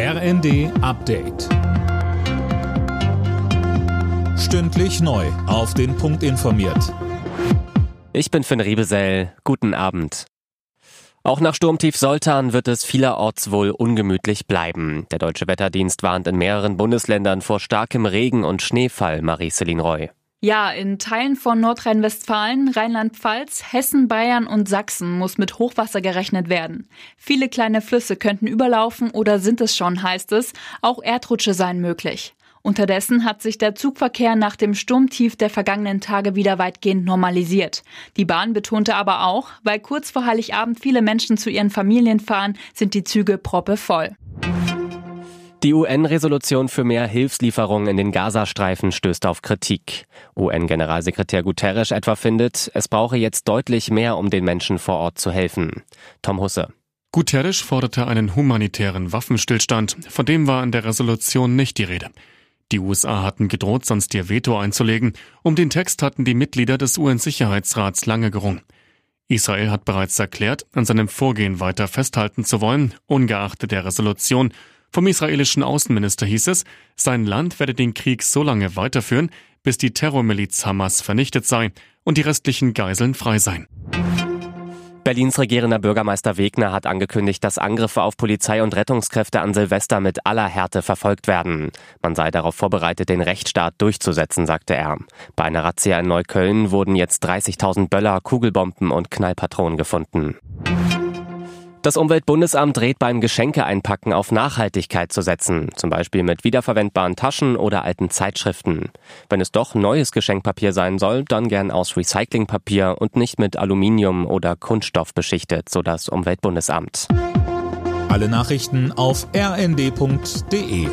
RND Update. Stündlich neu. Auf den Punkt informiert. Ich bin Finn Riebesell. Guten Abend. Auch nach Sturmtief Soltan wird es vielerorts wohl ungemütlich bleiben. Der Deutsche Wetterdienst warnt in mehreren Bundesländern vor starkem Regen und Schneefall, Marie-Céline Roy. Ja, in Teilen von Nordrhein-Westfalen, Rheinland-Pfalz, Hessen, Bayern und Sachsen muss mit Hochwasser gerechnet werden. Viele kleine Flüsse könnten überlaufen oder sind es schon, heißt es. Auch Erdrutsche seien möglich. Unterdessen hat sich der Zugverkehr nach dem Sturmtief der vergangenen Tage wieder weitgehend normalisiert. Die Bahn betonte aber auch, weil kurz vor Heiligabend viele Menschen zu ihren Familien fahren, sind die Züge proppevoll. Die UN-Resolution für mehr Hilfslieferungen in den Gazastreifen stößt auf Kritik. UN-Generalsekretär Guterres etwa findet, es brauche jetzt deutlich mehr, um den Menschen vor Ort zu helfen. Tom Husse. Guterres forderte einen humanitären Waffenstillstand, von dem war in der Resolution nicht die Rede. Die USA hatten gedroht, sonst ihr Veto einzulegen. Um den Text hatten die Mitglieder des UN-Sicherheitsrats lange gerungen. Israel hat bereits erklärt, an seinem Vorgehen weiter festhalten zu wollen, ungeachtet der Resolution, vom israelischen Außenminister hieß es, sein Land werde den Krieg so lange weiterführen, bis die Terrormiliz Hamas vernichtet sei und die restlichen Geiseln frei seien. Berlins regierender Bürgermeister Wegner hat angekündigt, dass Angriffe auf Polizei und Rettungskräfte an Silvester mit aller Härte verfolgt werden. Man sei darauf vorbereitet, den Rechtsstaat durchzusetzen, sagte er. Bei einer Razzia in Neukölln wurden jetzt 30.000 Böller, Kugelbomben und Knallpatronen gefunden. Das Umweltbundesamt rät beim Geschenke-Einpacken auf Nachhaltigkeit zu setzen, zum Beispiel mit wiederverwendbaren Taschen oder alten Zeitschriften. Wenn es doch neues Geschenkpapier sein soll, dann gern aus Recyclingpapier und nicht mit Aluminium oder Kunststoff beschichtet, so das Umweltbundesamt. Alle Nachrichten auf rnd.de